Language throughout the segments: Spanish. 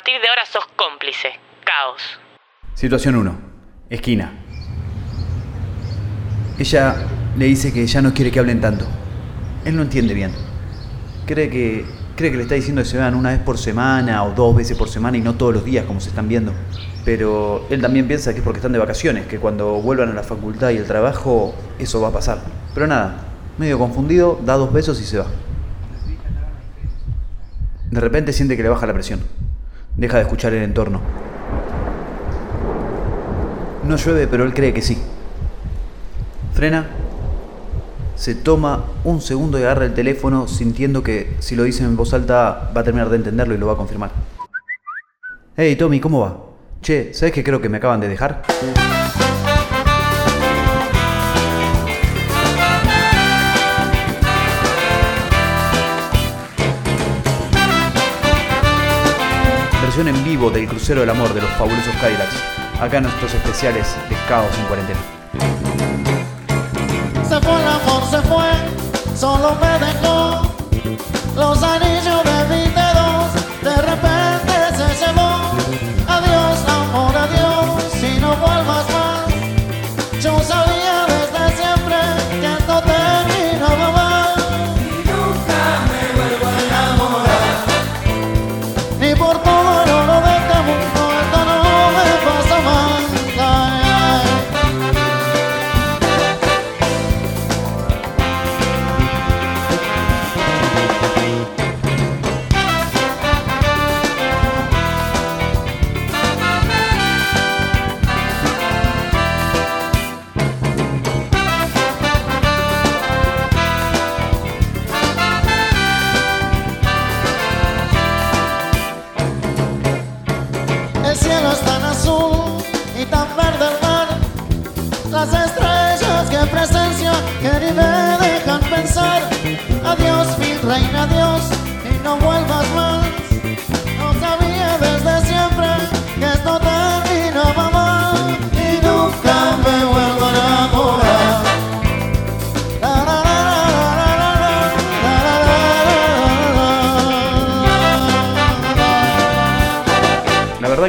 partir de ahora sos cómplice. Caos. Situación 1. Esquina. Ella le dice que ya no quiere que hablen tanto. Él no entiende bien. Cree que, cree que le está diciendo que se vean una vez por semana o dos veces por semana y no todos los días como se están viendo. Pero él también piensa que es porque están de vacaciones, que cuando vuelvan a la facultad y el trabajo eso va a pasar. Pero nada, medio confundido, da dos besos y se va. De repente siente que le baja la presión. Deja de escuchar el entorno. No llueve, pero él cree que sí. Frena, se toma un segundo y agarra el teléfono sintiendo que si lo dice en voz alta va a terminar de entenderlo y lo va a confirmar. Hey Tommy, ¿cómo va? Che, ¿sabes que creo que me acaban de dejar? Versión en vivo del Crucero del Amor de los fabulosos Kylax. Acá nuestros especiales de Caos en Cuarentena.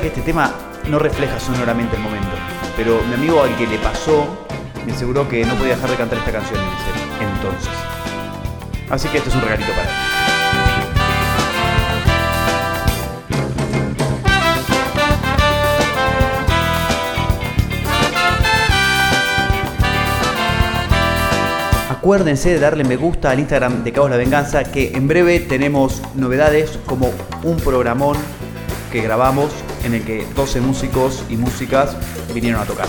Que este tema no refleja sonoramente el momento, pero mi amigo al que le pasó me aseguró que no podía dejar de cantar esta canción en ese entonces. Así que este es un regalito para él. Acuérdense de darle me gusta al Instagram de Caos La Venganza, que en breve tenemos novedades como un programón que grabamos en el que 12 músicos y músicas vinieron a tocar.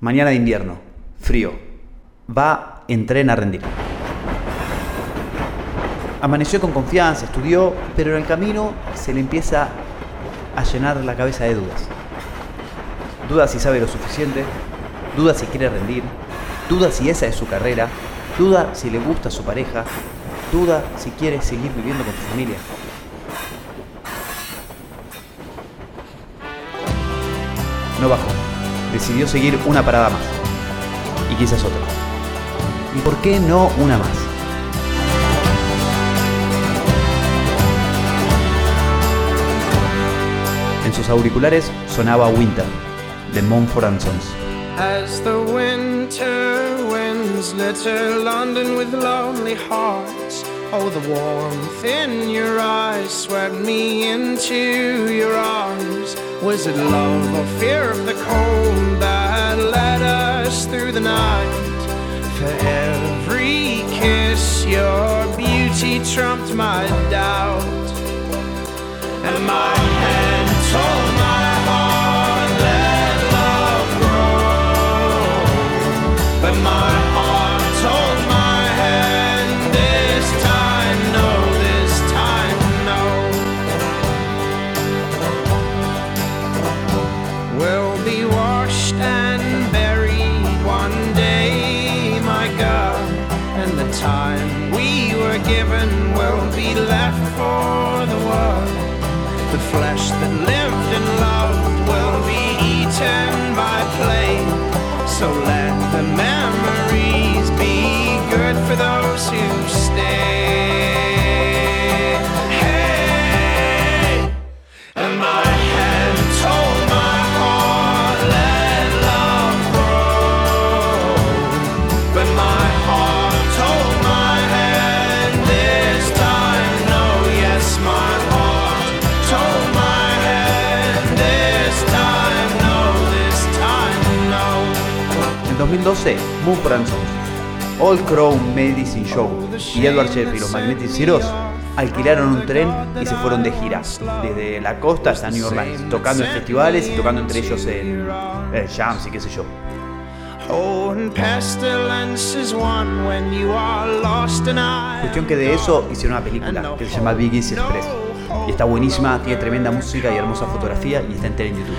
Mañana de invierno, frío. Va en tren a rendir. Amaneció con confianza, estudió, pero en el camino se le empieza a llenar la cabeza de dudas. Duda si sabe lo suficiente, duda si quiere rendir, duda si esa es su carrera, duda si le gusta a su pareja, duda si quiere seguir viviendo con su familia. No bajó. Decidió seguir una parada más. Y quizás otra. ¿Y por qué no una más? En sus auriculares sonaba Winter, de Mumford Sons. As the winter winds litter London with lonely hearts. Oh, the warmth in your eyes swept me into your arms. Was it love or fear of the cold For every kiss, your beauty trumped my doubt. And my hand told we were given will be left for the world. The flesh that lived and loved will be eaten by flame. So let the 2012, Mumford Sons, All Crow Medicine Show y Edward Sheffield y los Magnetic Zeros alquilaron un tren y se fueron de gira, desde la costa hasta New Orleans, tocando en festivales y tocando entre ellos en eh, jams y qué sé yo. Cuestión que de eso hicieron una película que se llama Biggie's Express. Está buenísima, tiene tremenda música y hermosa fotografía y está entera en YouTube.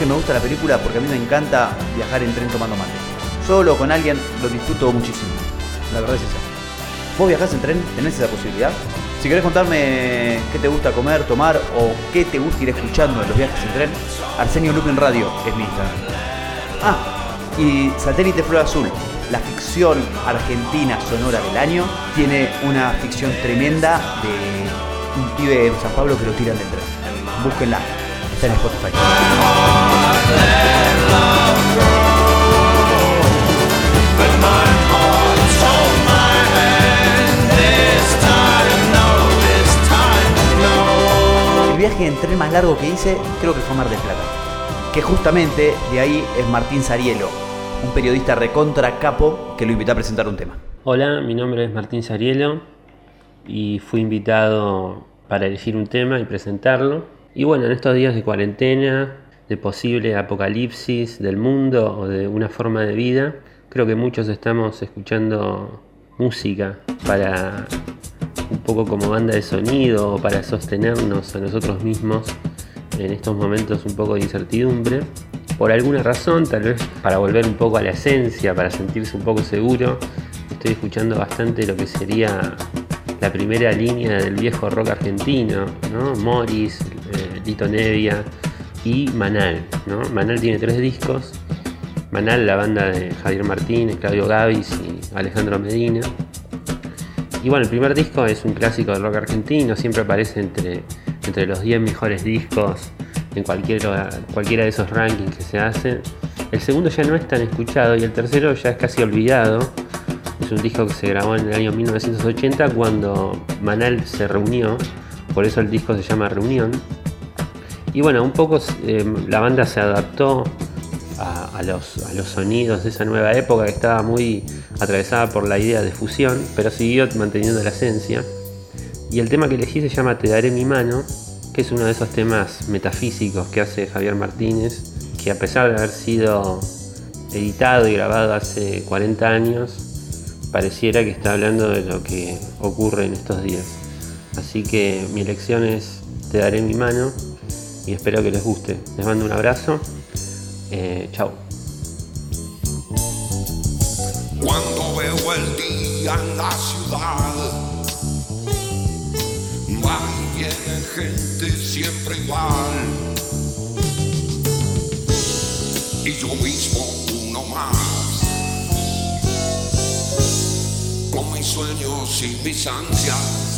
Que me gusta la película porque a mí me encanta viajar en tren tomando mate. Solo con alguien lo disfruto muchísimo. La verdad es esa. ¿Vos viajás en tren? ¿Tenés esa posibilidad? Si querés contarme qué te gusta comer, tomar o qué te gusta ir escuchando en los viajes en tren, Arsenio Lupin Radio es mi Instagram. Ah, y Satélite Flor Azul, la ficción argentina sonora del año, tiene una ficción tremenda de un pibe en San Pablo que lo tiran del tren. Búsquenla, está en Spotify. En tren más largo que hice creo que fue Mar del Plata. Que justamente de ahí es Martín Sarielo, un periodista recontra capo que lo invitó a presentar un tema. Hola, mi nombre es Martín Sarielo y fui invitado para elegir un tema y presentarlo. Y bueno, en estos días de cuarentena, de posible apocalipsis del mundo o de una forma de vida, creo que muchos estamos escuchando música para un poco como banda de sonido o para sostenernos a nosotros mismos en estos momentos un poco de incertidumbre. Por alguna razón, tal vez para volver un poco a la esencia, para sentirse un poco seguro, estoy escuchando bastante lo que sería la primera línea del viejo rock argentino, ¿no? Morris, eh, Lito Nevia, y Manal. ¿no? Manal tiene tres discos. Manal, la banda de Javier Martínez, Claudio Gavis y Alejandro Medina. Y bueno, el primer disco es un clásico del rock argentino, siempre aparece entre, entre los 10 mejores discos en cualquiera, cualquiera de esos rankings que se hacen. El segundo ya no es tan escuchado y el tercero ya es casi olvidado. Es un disco que se grabó en el año 1980 cuando Manal se reunió, por eso el disco se llama Reunión. Y bueno, un poco eh, la banda se adaptó a, los, a, los, sonidos de esa nueva época que estaba muy atravesada por la idea de fusión, pero siguió manteniendo la esencia. Y el tema que elegí se llama Te daré mi mano, que es uno de esos temas metafísicos que hace Javier Martínez, que a pesar de haber sido editado y grabado hace 40 años, pareciera que está hablando de lo que ocurre en estos días. Así que mi elección es Te daré mi mano y espero que les guste. Les mando un abrazo. Eh, chao. Cuando veo el día en la ciudad, va y viene gente siempre igual. Y yo mismo uno más, con mis sueños y mis ansias.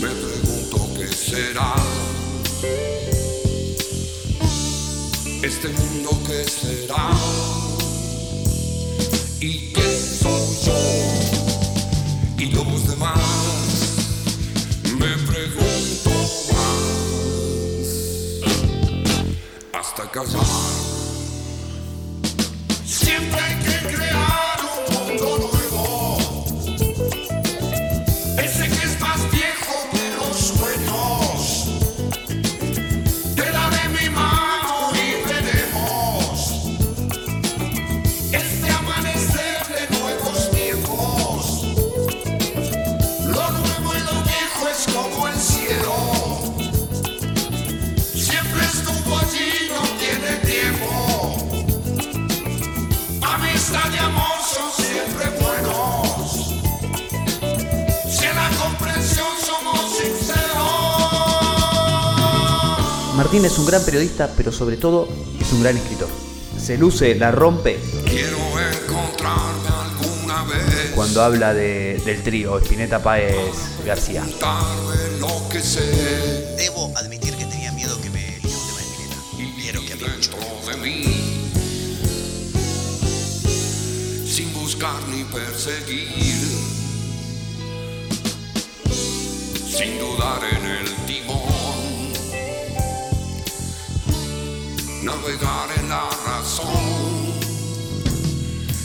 Me será. Este mundo que será. Y qué soy yo. Y los demás. Me pregunto más. Hasta casar siempre hay que crear Martín es un gran periodista, pero sobre todo es un gran escritor. Se luce, la rompe Quiero encontrarme alguna vez. cuando habla de- del trío Spinetta Páez García. Lo que sé. Debo admitir que tenía miedo que me eligiera un tema de Spinetta. y Pero que había mucho. dentro de mí sin buscar ni perseguir sin dudar en el navegar en la razón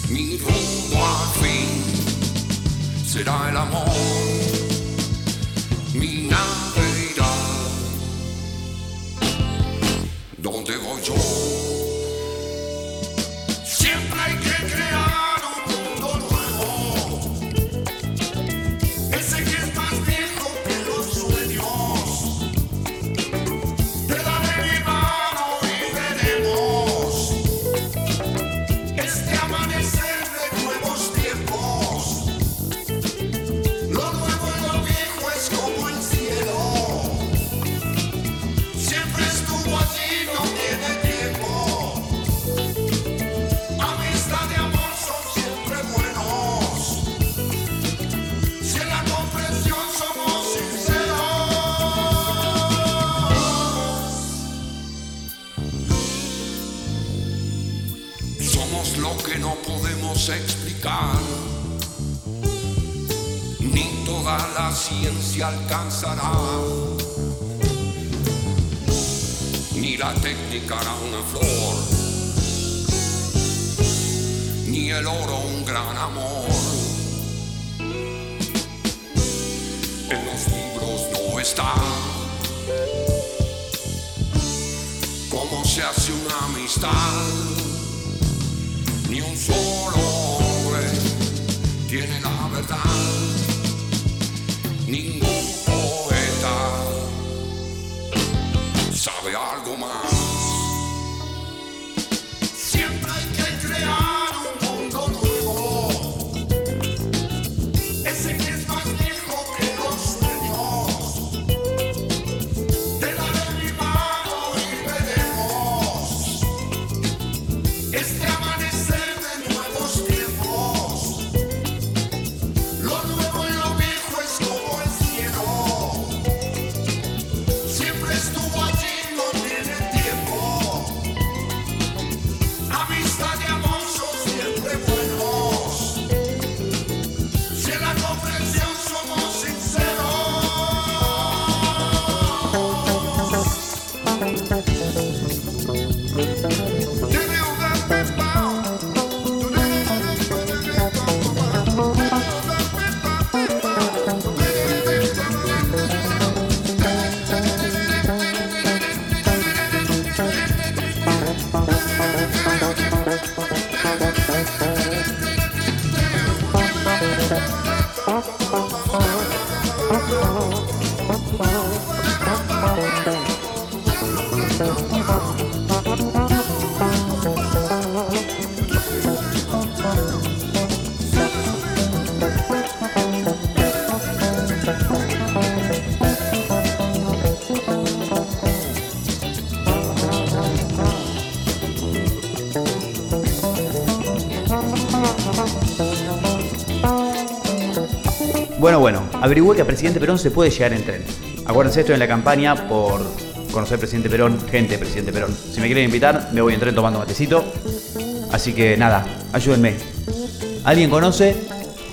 mi rumbo al fin será el amor ni la técnica hará una flor, ni el oro un gran amor. En los libros no está. Cómo se hace una amistad, ni un solo hombre tiene la verdad, ningún sabe algo más. Averigüé que a Presidente Perón se puede llegar en tren. Acuérdense, estoy en la campaña por conocer Presidente Perón, gente de Presidente Perón. Si me quieren invitar, me voy en tren tomando matecito. Así que nada, ayúdenme. ¿Alguien conoce?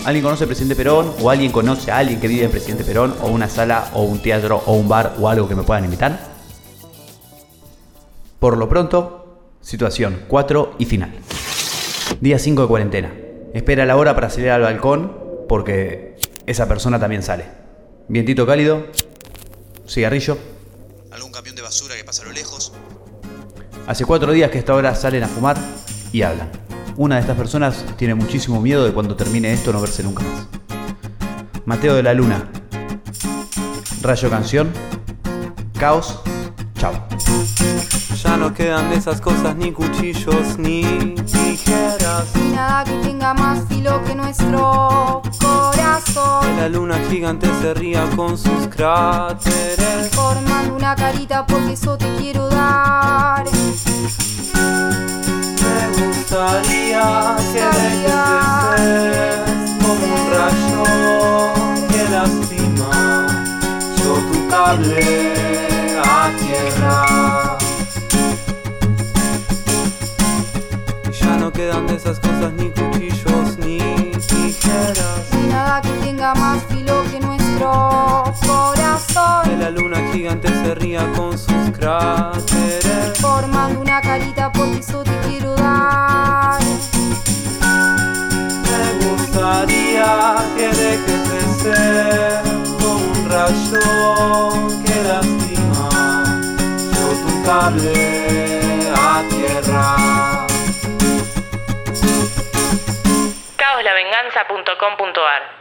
¿Alguien conoce al Presidente Perón? ¿O alguien conoce a alguien que vive en Presidente Perón? ¿O una sala, o un teatro, o un bar, o algo que me puedan invitar? Por lo pronto, situación 4 y final. Día 5 de cuarentena. Espera la hora para salir al balcón porque esa persona también sale. Vientito cálido, cigarrillo. Algún camión de basura que pasa a lo lejos. Hace cuatro días que a esta hora salen a fumar y hablan. Una de estas personas tiene muchísimo miedo de cuando termine esto no verse nunca más. Mateo de la Luna. Rayo Canción. Caos. Chao. Ya no quedan de esas cosas ni cuchillos ni tijeras. Y nada que tenga más filo que nuestro corazón. La luna gigante se ría con sus cráteres. Formando una carita porque eso te quiero dar. Me gustaría que dejes como un rayo que lastima. Yo tu cable a tierra. Esas cosas ni cuchillos ni tijeras. Nada que tenga más filo que nuestro Que corazón. la luna gigante se ría con sus cráteres. Formando una carita porque eso te quiero dar. Me gustaría que dejes de ser como un rayo que lastima. Yo tu cable Caoslavenganza.com.ar